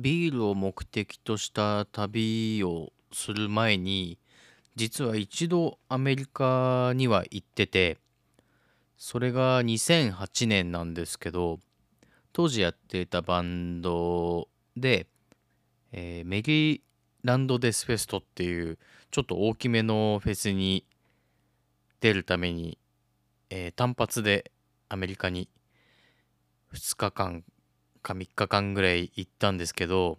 ビールを目的とした旅をする前に、実は一度アメリカには行ってて、それが2008年なんですけど、当時やっていたバンドで、えーメリーランドデスフェストっていうちょっと大きめのフェスに出るために、えー単発でアメリカに2日間か3日間ぐらい行ったんですけど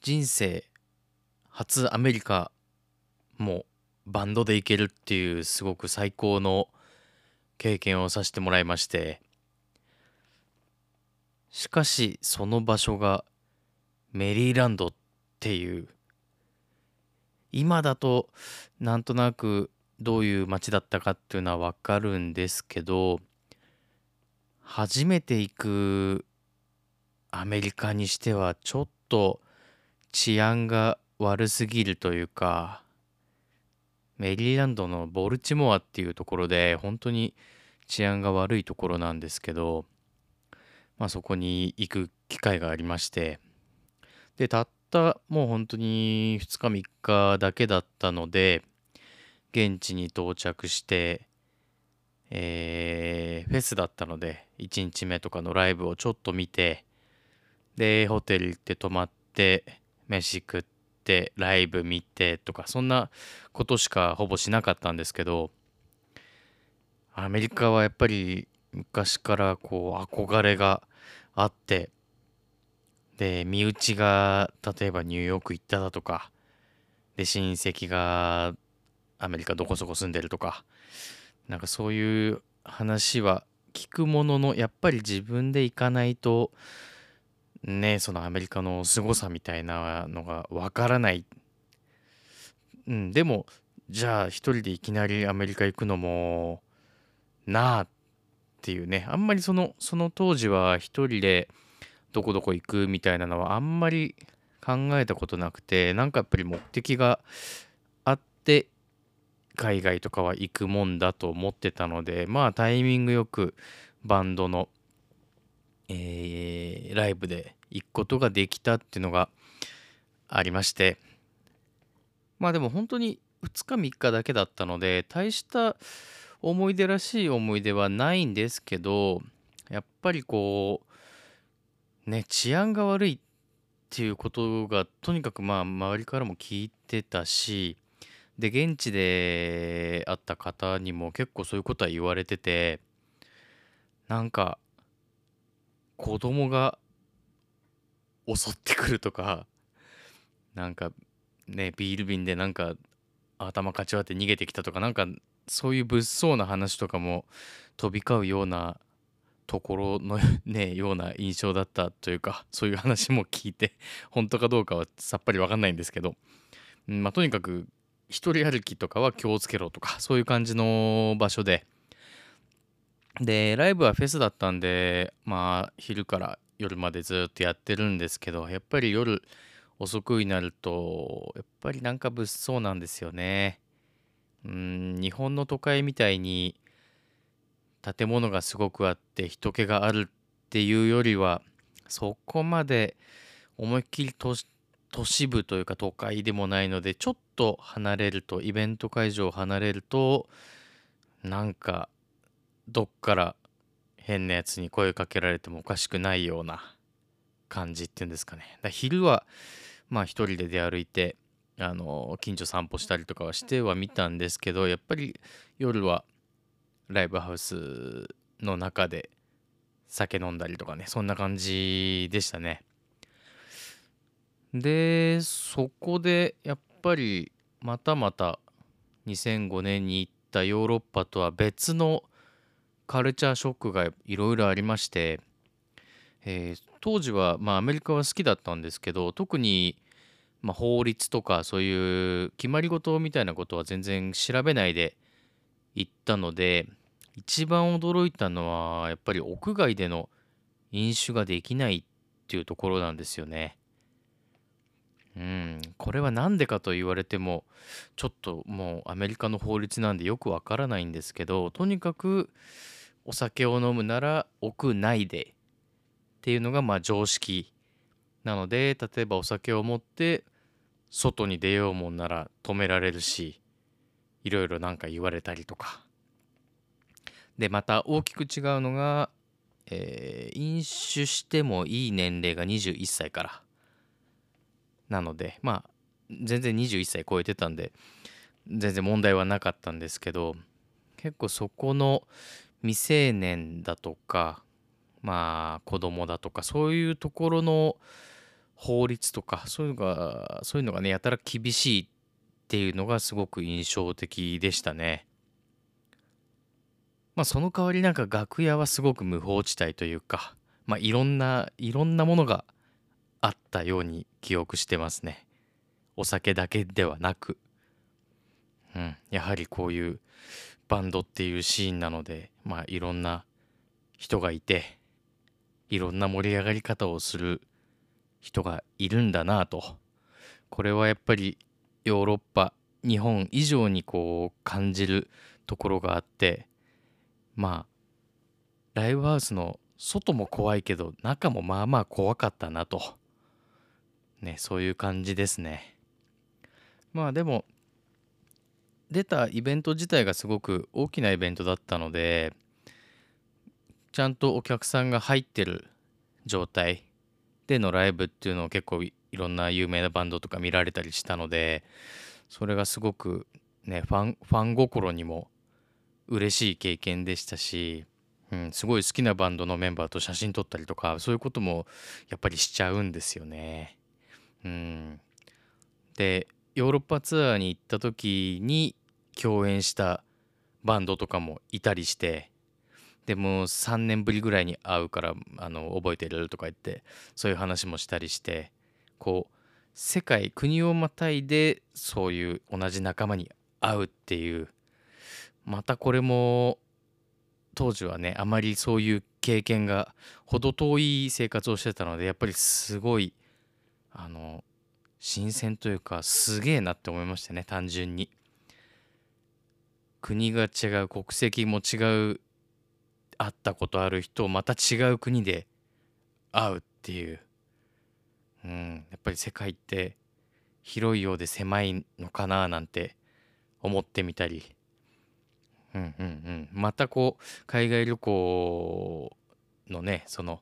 人生初アメリカもバンドで行けるっていうすごく最高の経験をさせてもらいましてしかしその場所がメリーランドっていう今だとなんとなくどういう街だったかっていうのはわかるんですけど初めて行くアメリカにしてはちょっと治安が悪すぎるというかメリーランドのボルチモアっていうところで本当に治安が悪いところなんですけどまあそこに行く機会がありまして。でたったもう本当に2日3日だけだったので現地に到着してえーフェスだったので1日目とかのライブをちょっと見てでホテル行って泊まって飯食ってライブ見てとかそんなことしかほぼしなかったんですけどアメリカはやっぱり昔からこう憧れがあってで身内が例えばニューヨーク行っただとかで親戚がアメリカどこそこ住んでるとかなんかそういう話は聞くもののやっぱり自分で行かないとねそのアメリカの凄さみたいなのがわからない、うん、でもじゃあ一人でいきなりアメリカ行くのもなあっていうね。あんまりそのその当時は一人でどこどこ行くみたいなのはあんまり考えたことなくてなんかやっぱり目的があって海外とかは行くもんだと思ってたのでまあタイミングよくバンドの、えーライブで行くことができたっていうのがありましてまあでも本当に2日3日だけだったので大した思い出らしい思い出はないんですけどやっぱりこうね治安が悪いっていうことがとにかくまあ周りからも聞いてたしで現地で会った方にも結構そういうことは言われててなんか子供が襲ってくるとかなんかねビール瓶でなんか頭かち割って逃げてきたとかなんかそういう物騒な話とかも飛び交うようなところの ねような印象だったというかそういう話も聞いて本当かどうかはさっぱり分かんないんですけど、まあ、とにかく一人歩きとかは気をつけろとかそういう感じの場所で。でライブはフェスだったんでまあ昼から夜までずっとやってるんですけどやっぱり夜遅くになるとやっぱりなんか物騒なんですよね。うん日本の都会みたいに建物がすごくあって人気があるっていうよりはそこまで思いっきり都市都市部というか都会でもないのでちょっと離れるとイベント会場を離れるとなんかどっから変なやつに声かけられてもおかしくないような感じっていうんですかね。だ昼はまあ一人で出歩いてあの近所散歩したりとかはしてはみたんですけどやっぱり夜はライブハウスの中で酒飲んだりとかねそんな感じでしたね。でそこでやっぱりまたまた2005年に行ったヨーロッパとは別のカルチャーショックがいろいろありまして、えー当時はまあアメリカは好きだったんですけど特にまあ法律とかそういう決まり事みたいなことは全然調べないで行ったので一番驚いたのはやっぱり屋外での飲酒ができないっていうところなんですよね。これは何でかと言われてもちょっともうアメリカの法律なんでよくわからないんですけどとにかくお酒を飲むなら屋内でっていうのがまあ常識なので例えばお酒を持って外に出ようもんなら止められるしいろいろなんか言われたりとか。でまた大きく違うのが、えー飲酒してもいい年齢が21歳からなのでまあ全然21歳超えてたんで全然問題はなかったんですけど結構そこの未成年だとかまあ子供だとかそういうところの法律とかそういうのがそういうのがねやたら厳しいっていうのがすごく印象的でしたね。まあその代わりなんか楽屋はすごく無法地帯というかまあいろんないろんなものがあったように記憶してますね。お酒だけではなく、うん、やはりこういうバンドっていうシーンなのでまあいろんな人がいていろんな盛り上がり方をする人がいるんだなと。これはやっぱりヨーロッパ日本以上にこう感じるところがあってまあライブハウスの外も怖いけど中もまあまあ怖かったなと。ねそういう感じですね。まあでも出たイベント自体がすごく大きなイベントだったのでちゃんとお客さんが入ってる状態でのライブっていうのを結構いろんな有名なバンドとか見られたりしたのでそれがすごくねファンファン心にも嬉しい経験でしたし、うん、すごい好きなバンドのメンバーと写真撮ったりとかそういうこともやっぱりしちゃうんですよね。うん、でヨーロッパツアーに行った時に共演したバンドとかもいたりしてでも3年ぶりぐらいに会うからあの覚えてるとか言ってそういう話もしたりしてこう世界国をまたいでそういう同じ仲間に会うっていうまたこれも当時はねあまりそういう経験が程遠い生活をしてたのでやっぱりすごいあの新鮮というかすげえなって思いましたね単純に。国が違う国籍も違う会ったことある人をまた違う国で会うっていう、うん、やっぱり世界って広いようで狭いのかななんて思ってみたり、うんうんうん、またこう海外旅行のねその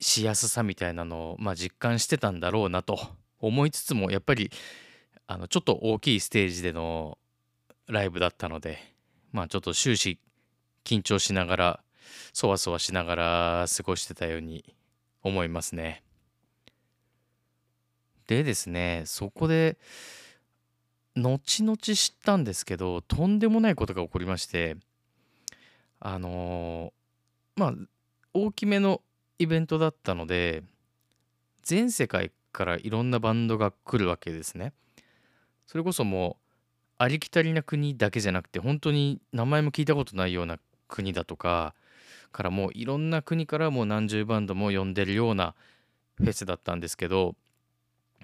しやすさみたいなのを、まあ、実感してたんだろうなと思いつつもやっぱりあのちょっと大きいステージでのライブだったのでまあちょっと終始緊張しながらそわそわしながら過ごしてたように思いますね。でですねそこで後々知ったんですけどとんでもないことが起こりましてあのーまあ大きめのイベントだったので全世界からいろんなバンドが来るわけですね。それこそもうありきたりな国だけじゃなくて本当に名前も聞いたことないような国だとかからもういろんな国からもう何十バンドも呼んでるようなフェスだったんですけど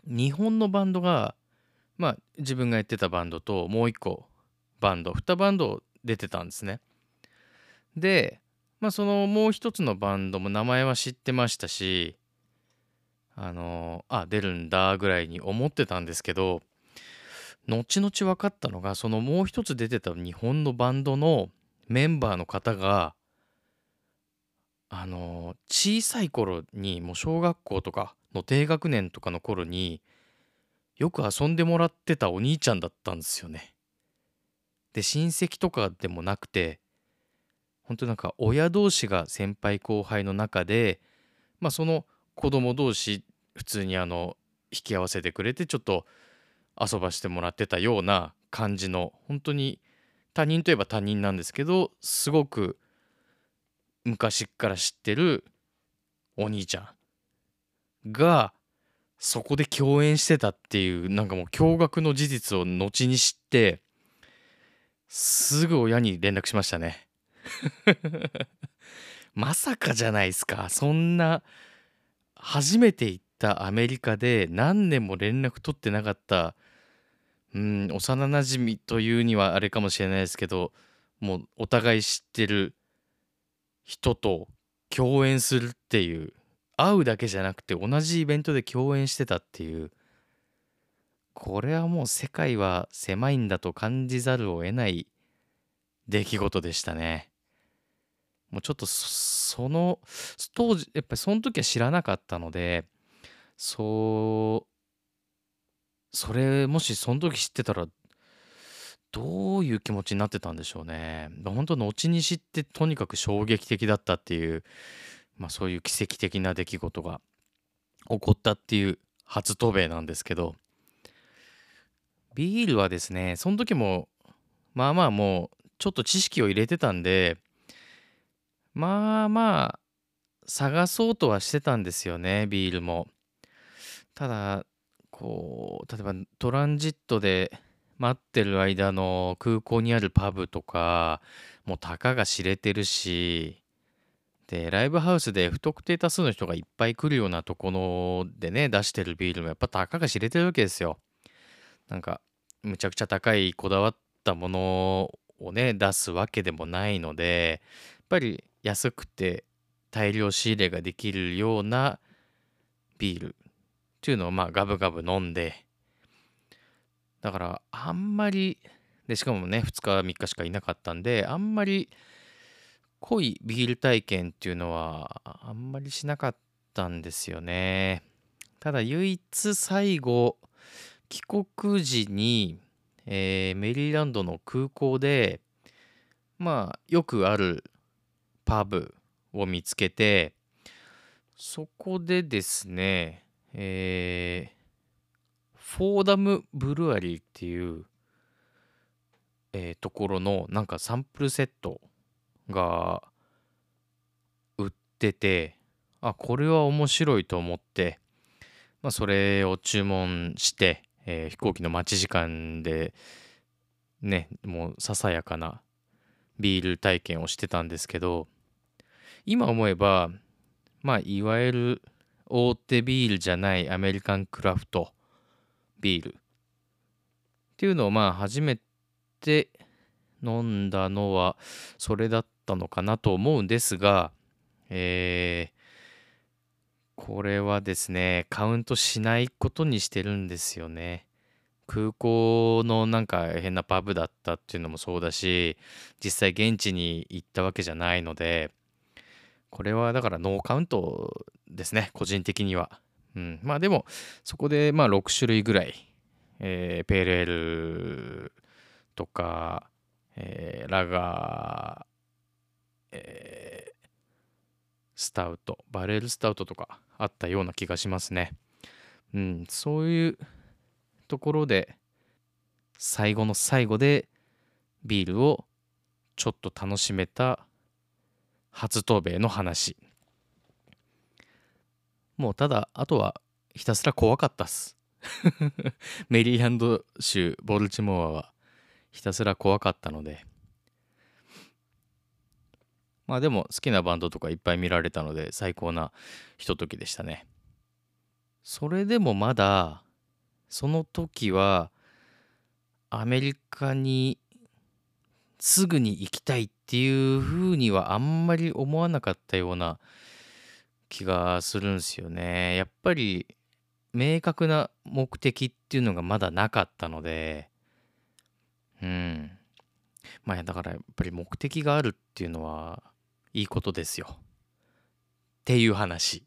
日本のバンドがまあ自分がやってたバンドともう一個バンド2バンド出てたんですね。でまあそのもう一つのバンドも名前は知ってましたしあのあ出るんだぐらいに思ってたんですけど後々分かったのがそのもう一つ出てた日本のバンドのメンバーの方があの小さい頃にもう小学校とかの低学年とかの頃によく遊んでもらってたお兄ちゃんだったんですよね。で親戚とかでもなくて本当なんか親同士が先輩後輩の中でまあその子供同士普通にあの引き合わせてくれてちょっと遊ばしてもらってたような感じの本当に他人といえば他人なんですけどすごく昔から知ってるお兄ちゃんがそこで共演してたっていうなんかもう驚愕の事実を後に知ってすぐ親に連絡しましたね。まさかじゃないですか。そんな初めて行ったアメリカで何年も連絡取ってなかったうん幼なじみというにはあれかもしれないですけどもうお互い知ってる人と共演するっていう会うだけじゃなくて同じイベントで共演してたっていうこれはもう世界は狭いんだと感じざるを得ない出来事でしたね。もうちょっとその当時やっぱりその時は知らなかったのでそうそれもしその時知ってたらどういう気持ちになってたんでしょうね。本当後に知ってとにかく衝撃的だったっていう、まあ、そういう奇跡的な出来事が起こったっていう初渡米なんですけどビールはですねその時もまあまあもうちょっと知識を入れてたんでまあまあ探そうとはしてたんですよねビールも。ただこう例えばトランジットで待ってる間の空港にあるパブとかもうたかが知れてるしでライブハウスで不特定多数の人がいっぱい来るようなところでね出してるビールもやっぱたかが知れてるわけですよなんかむちゃくちゃ高いこだわったものをね出すわけでもないのでやっぱり安くて大量仕入れができるようなビール。っていうのをまあガブガブ飲んで。だからあんまりでしかもね2日3日しかいなかったんであんまり濃いビール体験っていうのはあんまりしなかったんですよね。ただ唯一最後帰国時に、えー、メリーランドの空港でまあよくあるパブを見つけてそこでですねえーフォーダムブルアリーっていう、えー、ところのなんかサンプルセットが売っててあこれは面白いと思って、まあ、それを注文して、えー、飛行機の待ち時間でねもうささやかなビール体験をしてたんですけど今思えばまあいわゆる大手ビールじゃないアメリカンクラフトビールっていうのをまあ初めて飲んだのはそれだったのかなと思うんですが、えー、これはですねカウントしないことにしてるんですよね。空港のなんか変なパブだったっていうのもそうだし実際現地に行ったわけじゃないのでこれはだからノーカウントですね個人的には。うん、まあでもそこでまあ6種類ぐらい、えー、ペールエールとか、えー、ラガー、えー、スタウトバレルスタウトとかあったような気がしますね。うん、そういうところで最後の最後でビールをちょっと楽しめた初渡米の話もうただ、あとはひたすら怖かったっす。メリーランド州ボルチモアはひたすら怖かったので。まあでも好きなバンドとかいっぱい見られたので最高なひとときでしたね。それでもまだその時はアメリカにすぐに行きたいっていうふうにはあんまり思わなかったような気がするんですよね。やっぱり明確な目的っていうのがまだなかったので、うん。まあだからやっぱり目的があるっていうのはいいことですよ。っていう話。